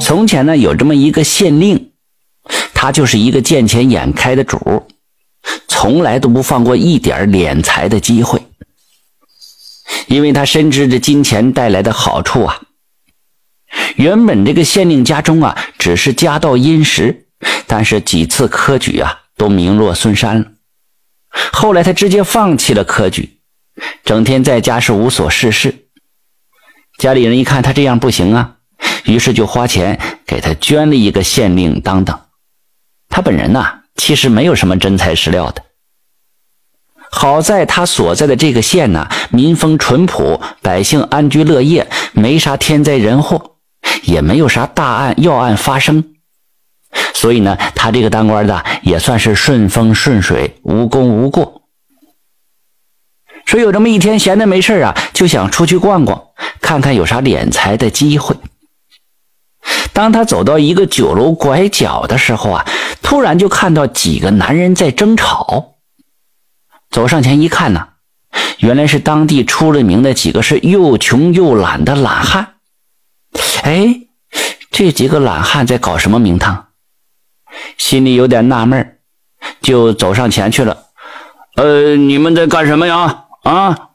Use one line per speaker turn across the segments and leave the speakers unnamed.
从前呢，有这么一个县令，他就是一个见钱眼开的主，从来都不放过一点敛财的机会，因为他深知这金钱带来的好处啊。原本这个县令家中啊，只是家道殷实，但是几次科举啊，都名落孙山了。后来他直接放弃了科举，整天在家是无所事事。家里人一看他这样不行啊。于是就花钱给他捐了一个县令当当。他本人呢，其实没有什么真材实料的。好在他所在的这个县呢，民风淳朴，百姓安居乐业，没啥天灾人祸，也没有啥大案要案发生。所以呢，他这个当官的也算是顺风顺水，无功无过。说有这么一天闲的没事啊，就想出去逛逛，看看有啥敛财的机会。当他走到一个酒楼拐角的时候啊，突然就看到几个男人在争吵。走上前一看呢，原来是当地出了名的几个是又穷又懒的懒汉。哎，这几个懒汉在搞什么名堂？心里有点纳闷就走上前去了。呃，你们在干什么呀？啊！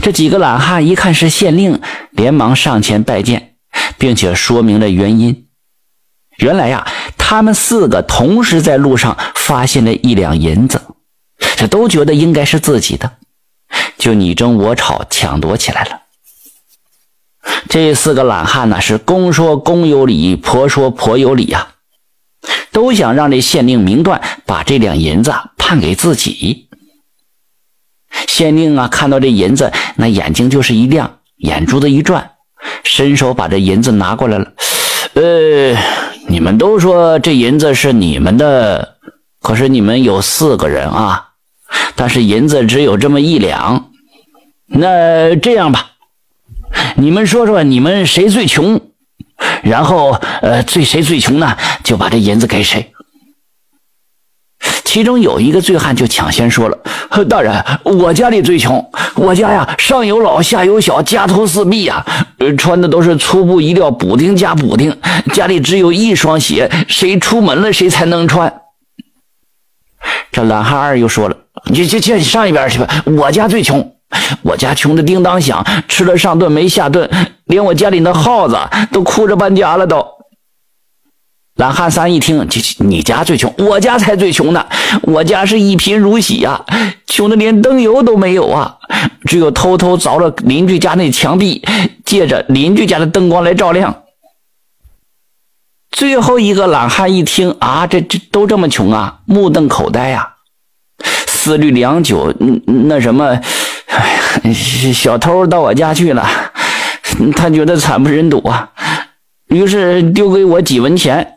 这几个懒汉一看是县令，连忙上前拜见。并且说明了原因。原来呀，他们四个同时在路上发现了一两银子，这都觉得应该是自己的，就你争我吵，抢夺起来了。这四个懒汉呢，是公说公有理，婆说婆有理呀，都想让这县令明断，把这两银子判给自己。县令啊，看到这银子，那眼睛就是一亮，眼珠子一转。伸手把这银子拿过来了，呃，你们都说这银子是你们的，可是你们有四个人啊，但是银子只有这么一两。那这样吧，你们说说你们谁最穷，然后呃，最谁最穷呢，就把这银子给谁。其中有一个醉汉就抢先说了：“ 大人，我家里最穷，我家呀上有老下有小，家徒四壁呀，穿的都是粗布衣料，补丁加补丁，家里只有一双鞋，谁出门了谁才能穿。”这懒汉二又说了：“你去去上一边去吧，我家最穷，我家穷的叮当响，吃了上顿没下顿，连我家里那耗子都哭着搬家了都。”懒汉三一听，你家最穷，我家才最穷呢。我家是一贫如洗呀，穷的连灯油都没有啊，只有偷偷凿了邻居家那墙壁，借着邻居家的灯光来照亮。最后一个懒汉一听啊，这这都这么穷啊，目瞪口呆呀，思虑良久，那什么，小偷到我家去了，他觉得惨不忍睹啊，于是丢给我几文钱。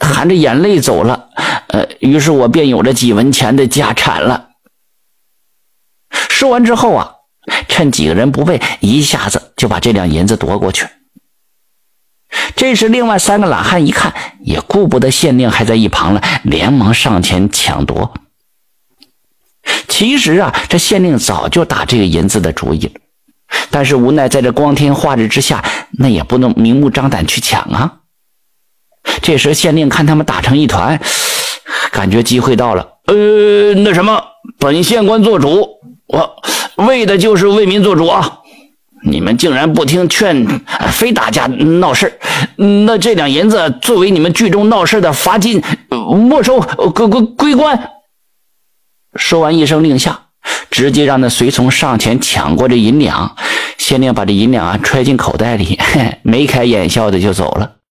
含着眼泪走了，呃，于是我便有了几文钱的家产了。说完之后啊，趁几个人不备，一下子就把这两银子夺过去。这时，另外三个懒汉一看，也顾不得县令还在一旁了，连忙上前抢夺。其实啊，这县令早就打这个银子的主意了，但是无奈在这光天化日之下，那也不能明目张胆去抢啊。这时，县令看他们打成一团，感觉机会到了。呃，那什么，本县官做主，我为的就是为民做主啊！你们竟然不听劝，非打架闹事那这两银子作为你们聚众闹事的罚金，没收，归归归官。说完一声令下，直接让那随从上前抢过这银两。县令把这银两啊揣进口袋里，眉开眼笑的就走了。